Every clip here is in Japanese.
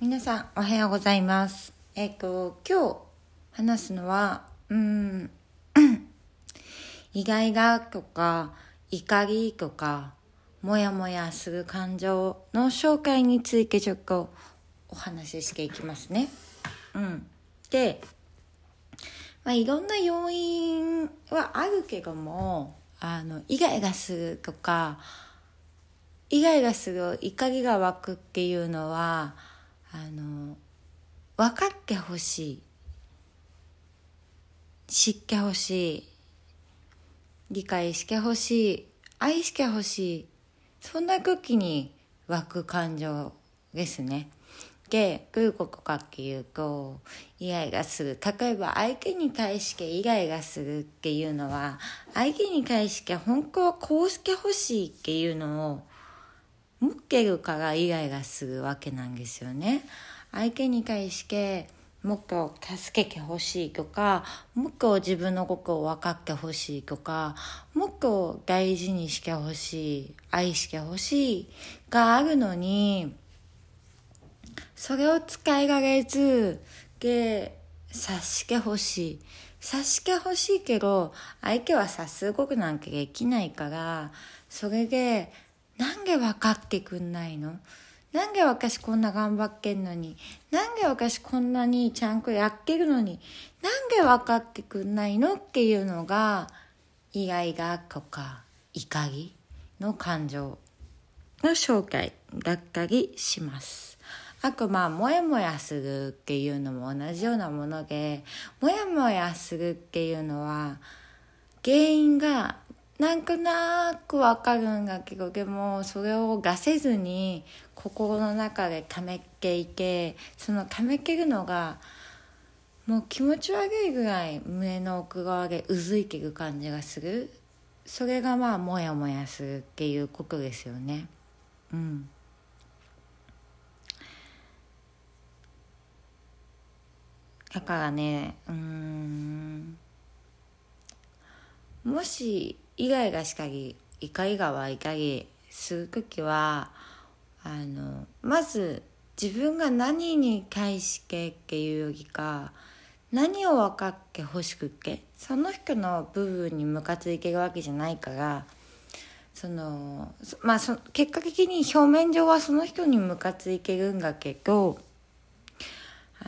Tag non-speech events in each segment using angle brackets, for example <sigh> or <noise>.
皆さんおはようございます。えっ、と今日話すのはうん <coughs> 意外がとか怒りとかもやもやする感情の紹介についてちょっとお話ししていきますね。うん。でまあ、いろんな要因はあるけどもあのイガイガするとかイガイガする怒りが湧くっていうのはあの分かってほしい。知ってほしい。理解してほしい。愛してほしい。そんな時に湧く感情ですね。でどういうことかっていうとイライラする。例えば相手に対してイライラするっていうのは相手に対して本当はこうしてほしいっていうのを持ってるからイライラするわけなんですよね。相手に対してもっと助けてほしいとかもっと自分のことを分かってほしいとかもっと大事にしてほしい愛してほしいがあるのにそれを使いられずで察してほしい察してほしいけど相手は察することなんてできないからそれでなんで分かってくんないの？なんで私こんな頑張ってんのに？なんで私こんなにちゃんとやってるのに？なんで分かってくんないのっていうのがイライラとか怒りの感情の紹介だったりします。あとまあモヤモヤするっていうのも同じようなものでモヤモヤするっていうのは原因がなんとなくわかるんだけどでもそれを出せずに心の中でためていてそのためてるのがもう気持ち悪いぐらい胸の奥側でうずいてる感じがする。それがまあモヤモヤするっていうことですよね。うん。だからねうん。もしイライラしたり怒りが湧いたりする時はあのまず自分が何に対してっていうよりか何を分かってほしくってその人の部分にムカついてるわけじゃないからそのまあそ結果的に表面上はその人にムカついてるんだけど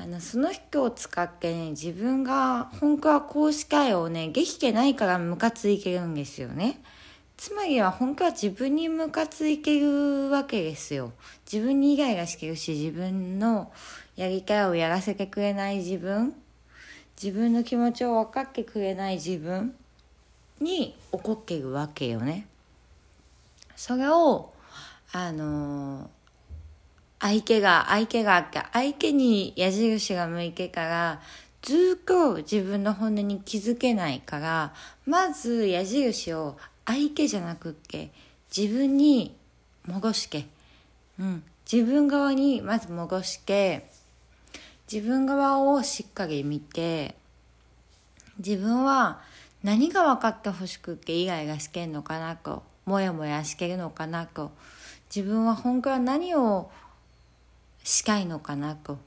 あのその人を使ってね自分が本当はこうしたいをねできてないからムカついてるんですよね。つまりは本当は自分にムカついてるわけですよ。自分にイライラしてるし自分のやりたいをやらせてくれない自分。自分の気持ちを分かってくれない自分に怒ってるわけよね。それをあのー相手が、相手がって、相手に矢印が向いてから、ずっと自分の本音に気づけないから、まず矢印を相手じゃなくって、自分に戻して、うん、自分側にまず戻して、自分側をしっかり見て、自分は何が分かってほしくってイライラしてんのかなと、もやもやしてるのかなと、自分は本当は何をしたいのかなと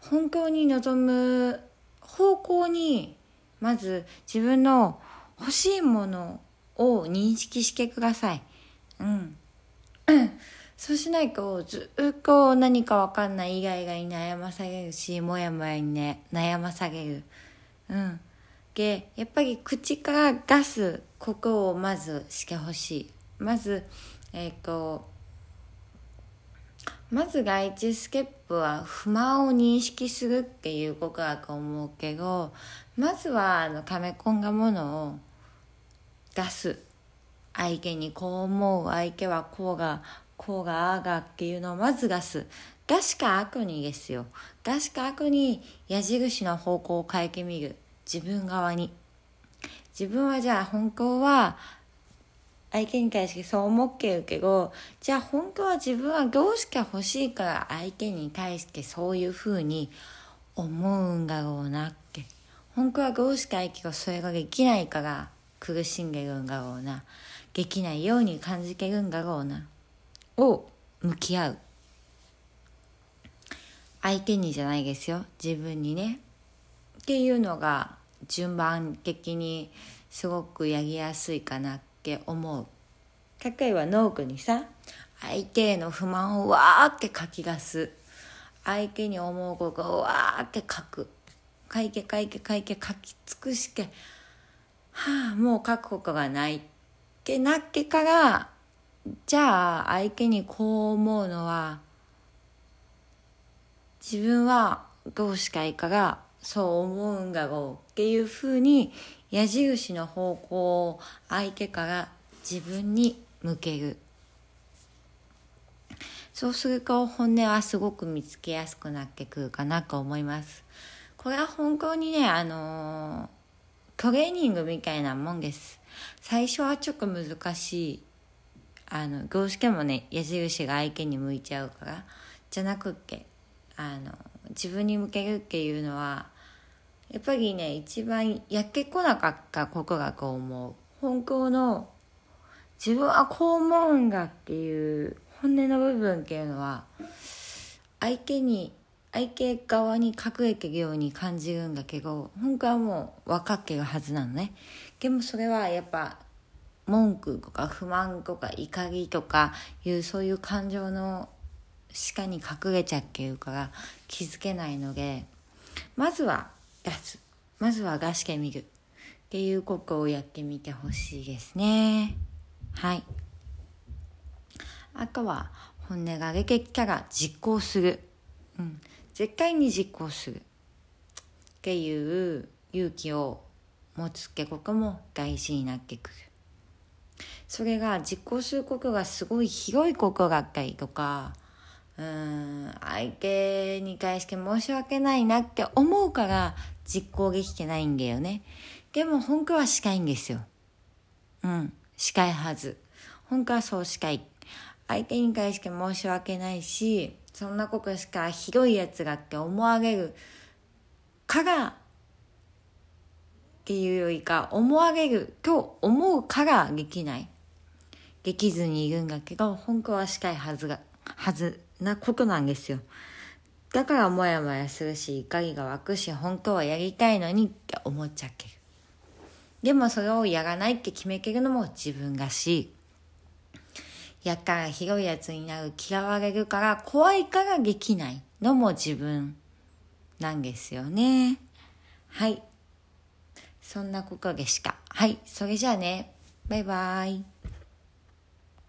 本当に望む方向にまず自分の欲しいものを認識してください。うん。<coughs> そうしないとずっと何かわかんない以外がに悩まされるし、もやもやにね、悩まされる。うん。で、やっぱり口から出すことをまずしてほしい。まず、えっ、ー、と、まず第一ステップは不満を認識するっていうことだと思うけどまずはあの溜め込んだものを出す。相手にこう思う相手はこうがこうがあがっていうのをまず出す。出しか後にですよ。出しか後に矢印の方向を変えてみる。自分側に。自分はじゃあ本当は相手に対してそう思ってるけどじゃあ本当は自分はどうして欲しいから相手に対してそういうふうに思うんだろうなって。本当はどうして相手がそれができないから苦しんでるんだろうな。できないように感じてるんだろうな。を向き合う。相手にじゃないですよ。自分にね。っていうのが順番的にすごくやりやすいかなって思う。例えば農具にさ。相手への不満をわーって書き出す。相手に思うことをわーって書く。書いて書いて書いて書き尽くして。はあもう書くことがないってなってからじゃあ相手にこう思うのは自分はどうしたいからそう思うんだろうっていうふうに矢印の方向を相手から自分に向ける。そうすると本音はすごく見つけやすくなってくるかなと思います。これは本当にねあのトレーニングみたいなもんです。最初はちょっと難しいあのどうしてもね矢印が相手に向いちゃうから。じゃなくってあの自分に向けるっていうのはやっぱりね一番やってこなかったことがこう思う本当の自分はこう思うんだっていう本音の部分っていうのは相手に相手側に隠れてるように感じるんだけど本当はもう分かってるはずなのね。でもそれはやっぱ文句とか不満とか怒りとかいうそういう感情の下に隠れちゃってるから気づけないのでまずは出すまずは出してみるっていうことをやってみてほしいですね。はい。あとは本音が出てきたら実行する、うん、絶対に実行するっていう勇気を持つってことも大事になってくる。それが実行することがすごい広いことだったりとかうん相手に対して申し訳ないなって思うから実行できてないんだよね。でも本当はしたいんですよ。うん。したいはず。本当はそうしたい相手に対して申し訳ないしそんなことしかひどいやつがって思われるからっていうよりか思われると思うからできない。できずにいるんだけど本当はしたいはずがはずなことなんですよ。だからモヤモヤするし怒りが湧くし本当はやりたいのにって思っちゃってるでもそれをやらないって決めてるのも自分がしやったらひどいやつになる嫌われるから怖いからできないのも自分なんですよね。はい。そんなことでした。はい。それじゃあね。バイバーイ。